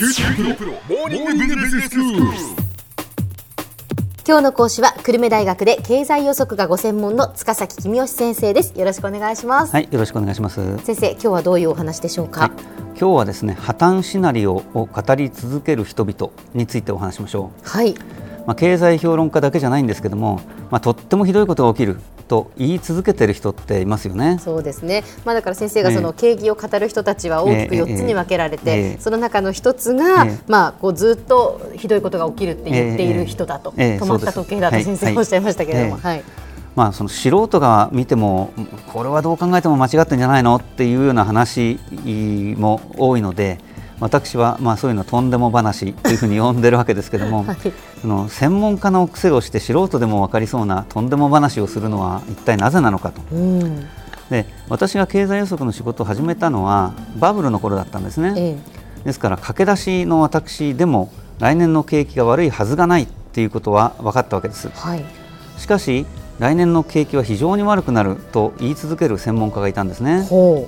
今日の講師は久留米大学で経済予測がご専門の塚崎君吉先生です。よろしくお願いします、はい、よろしくお願いします。先生今日はどういうお話でしょうか、はい、今日はですね、破綻シナリオを語り続ける人々についてお話しましょはい、う。まあ、経済評論家だけじゃないんですけども、まあ、とってもひどいことが起きると言い続けてる人っていますよね。そうですね、まあ、だから先生がええ。その景気を語る人たちは大きくええ4つに分けられて、ええその中の一つが、ええ。まあ、こうずっとひどいことが起きるって言っている人だと、ええ止まった時計だと先生おっしゃいましたけれども、はい。はい。まあ、その素人が見てもこれはどう考えても間違ってんじゃないのっていうような話も多いので私はまあそういうのとんでも話というふうに呼んでるわけですけども、はいその専門家の癖をして素人でも分かりそうなとんでも話をするのは一体なぜなのかと。うんで私が経済予測の仕事を始めたのはバブルの頃だったんですね。えですから駆け出しの私でも来年の景気が悪いはずがないっていうことは分かったわけですえ。はいしかし来年の景気は非常に悪くなると言い続ける専門家がいたんですね。ほ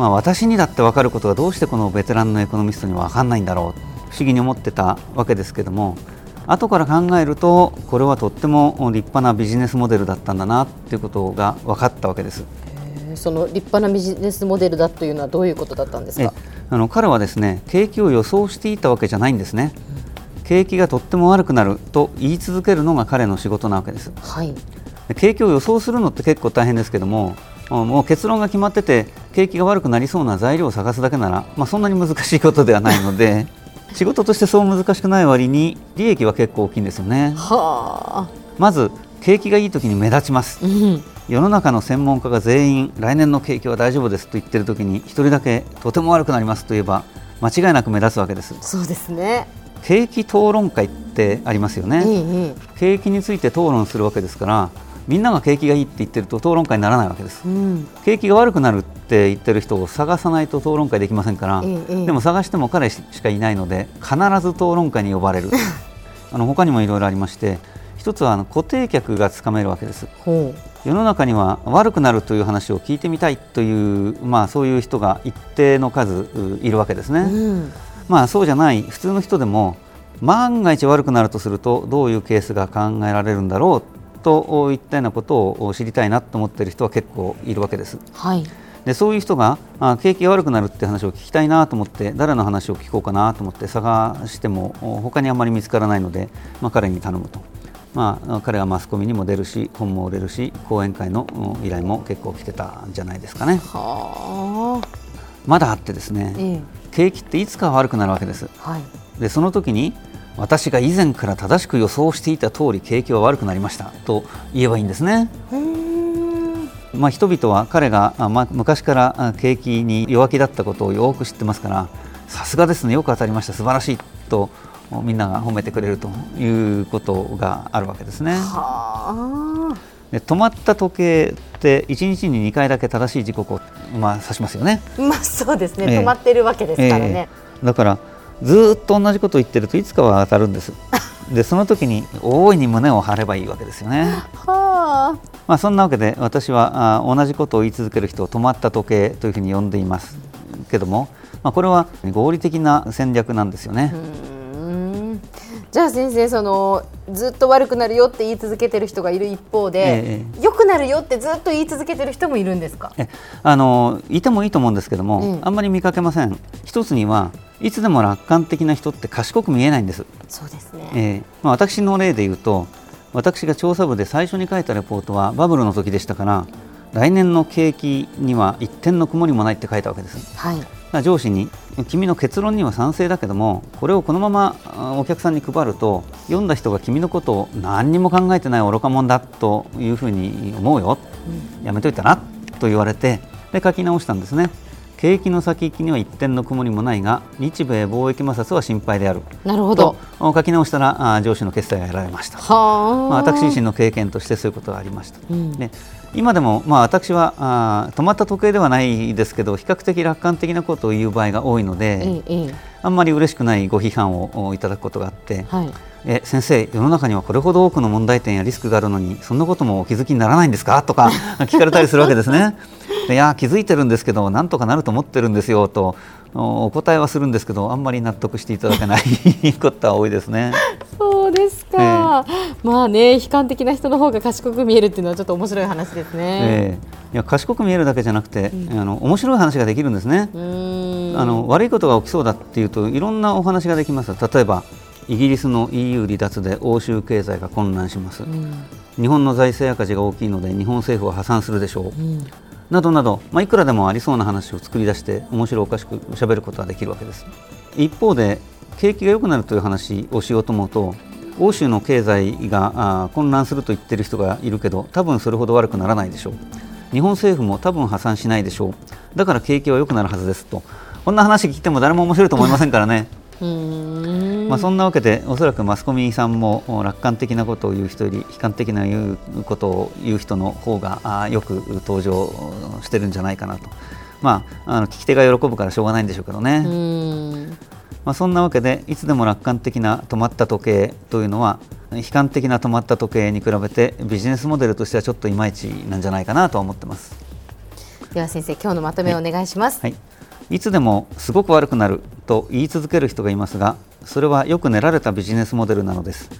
まあ私にだって分かることがどうしてこのベテランのエコノミストには分かんないんだろう不思議に思ってたわけですけども後から考えるとこれはとっても立派なビジネスモデルだったんだなっていうことが分かったわけです。その立派なビジネスモデルだというのはどういうことだったんですえかあの彼はですね景気を予想していたわけじゃないんですね。景気がとっても悪くなると言い続けるのが彼の仕事なわけです。はいで景気を予想するのって結構大変ですけどももう結論が決まってて景気が悪くなりそうな材料を探すだけなら、まあ、そんなに難しいことではないので 仕事としてそう難しくない割に利益は結構大きいんですよね。はあ。まず景気がいい時に目立ちます。うん。世の中の専門家が全員来年の景気は大丈夫ですと言ってる時に一人だけとても悪くなりますと言えば間違いなく目立つわけです。そうですね。景気討論会ってありますよね、えええ景気について討論するわけですからみんなが景気がいいって言ってると討論会にならないわけです。えうん。景気が悪くなるって言ってる人を探さないと討論会できませんから、ええでも探しても彼しかいないので必ず討論会に呼ばれる。あの他にもいろいろありまして一つはあの固定客がつかめるわけです。ほ世の中には悪くなるという話を聞いてみたいという、まあ、そういう人が一定の数ういるわけですね、ううん。まあそうじゃない。普通の人でも万が一悪くなるとするとどういうケースが考えられるんだろうといったようなことを知りたいなと思っている人は結構いるわけです。はい。でそういう人があ景気が悪くなるって話を聞きたいなと思って誰の話を聞こうかなと思って探してもお他にあまり見つからないので、まあ、彼に頼むと、まあ、彼はマスコミにも出るし本も売れるし講演会のうん依頼も結構来てたんじゃないですかね。はあ。まだあってですねええ。景気っていつかは悪くなるわけです。はい。でその時に私が以前から正しく予想していた通り景気は悪くなりました。と言えばいいんですね。まあ、人々は彼が、あまあ、昔からあ景気に弱気だったことをよく知ってますからさすがですね。よく当たりました。素晴らしい。とみんなが褒めてくれるということがあるわけですね。はあ。で止まった時計って1日に2回だけ正しい時刻を、まあ、指しますよね。まあそうですね、ええ。止まってるわけですからね、ええ。だからずーっと同じことを言ってるといつかは当たるんです。でその時に大いに胸を張ればいいわけですよね。はあまあ、そんなわけで私はあ同じことを言い続ける人を止まった時計というふうに呼んでいますけども、まあ、これは合理的な戦略なんですよね。うーんじゃあ先生そのずっと悪くなるよって言い続けてる人がいる一方で、え良くなるよってずっと言い続けてる人もいるんですか？えあのいてもいいと思うんですけども、うん。あんまり見かけません。一つにはいつでも楽観的な人って賢く見えないんです。そうですね、えーまあ、私の例で言うと私が調査部で最初に書いたレポートはバブルの時でしたから来年の景気には一点の曇りもないって書いたわけです。はい上司に君の結論には賛成だけどもこれをこのままあお客さんに配ると読んだ人が君のことを何にも考えてない愚か者だというふうに思うよ、やめといたなと言われてで書き直したんですね。景気の先行きには一点の曇りもないが日米貿易摩擦は心配である。なるほとど書き直したらあ上司の決裁が得られました。はあ、まあ、私自身の経験としてそういうことがありました。うん。で今でも、まあ、私はあー止まった時計ではないですけど比較的楽観的なことを言う場合が多いので、あんまり嬉しくないご批判をおいただくことがあって、はいえ先生、世の中にはこれほど多くの問題点やリスクがあるのにそんなこともお気づきにならないんですか？とか聞かれたりするわけですね。でいや気づいてるんですけどなんとかなると思ってるんですよとお答えはするんですけどあんまり納得していただけないことは多いですね。そうですか、えー、まあね悲観的な人の方が賢く見えるっていうのはちょっと面白い話ですね。えー、いや賢く見えるだけじゃなくて、うん、あの面白い話ができるんですね。あの悪いことが起きそうだっていうといろんなお話ができます。例えばイギリスの EU 離脱で欧州経済が混乱します、うん、日本の財政赤字が大きいので日本政府は破産するでしょう、うん、などなど、まあ、いくらでもありそうな話を作り出して面白おかしくしゃべることができるわけです。一方で景気が良くなるという話をしようと思うと欧州の経済が混乱すると言ってる人がいるけど多分それほど悪くならないでしょう。日本政府も多分破産しないでしょう。だから景気は良くなるはずですと。こんな話聞いても誰も面白いと思いませんからね。まあ、そんなわけでおそらくマスコミさんも楽観的なことを言う人より悲観的な言うことを言う人の方がよく登場してるんじゃないかなと、まあ、あの聞き手が喜ぶからしょうがないんでしょうけどね。まあ、そんなわけでいつでも楽観的な止まった時計というのは悲観的な止まった時計に比べてビジネスモデルとしてはちょっといまいちなんじゃないかなと思ってます。では先生今日のまとめをお願いします、はい。いつでもすごく悪くなると言い続ける人がいますがそれはよく練られたビジネスモデルなのです。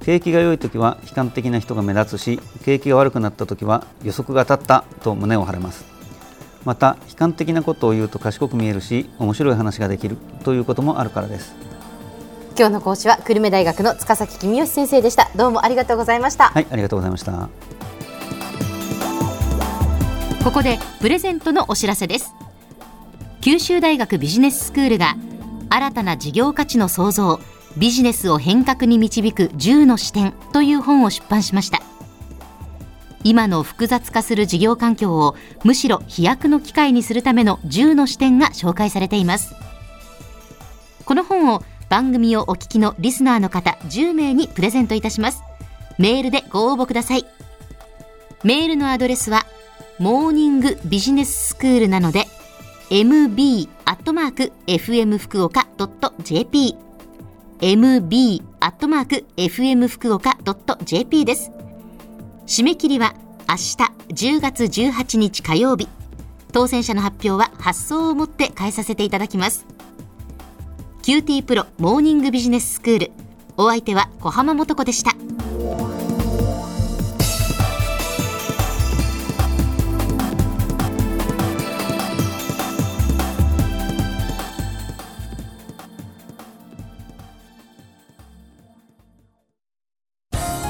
景気が良い時は悲観的な人が目立つし景気が悪くなった時は予測が当たったと胸を張れますまた悲観的なことを言うと賢く見えるし面白い話ができるということもあるからです。今日の講師は久留米大学の塚崎君吉先生でした。どうもありがとうございました。はいありがとうございました。ここでプレゼントのお知らせです。九州大学ビジネススクールが新たな事業価値の創造ビジネスを変革に導く10の視点という本を出版しました今の複雑化する事業環境をむしろ飛躍の機会にするための10の視点が紹介されています。この本を番組をお聞きのリスナーの方10名にプレゼントいたします。メールでご応募ください。メールのアドレスはモーニングビジネススクールなので mb.fm 福岡 .jp mb.fm 福岡 .jp です。締め切りは明日10月18日火曜日。当選者の発表は発送をもって変えさせていただきます。QT プロモーニングビジネススクール。お相手は小浜もとこでした。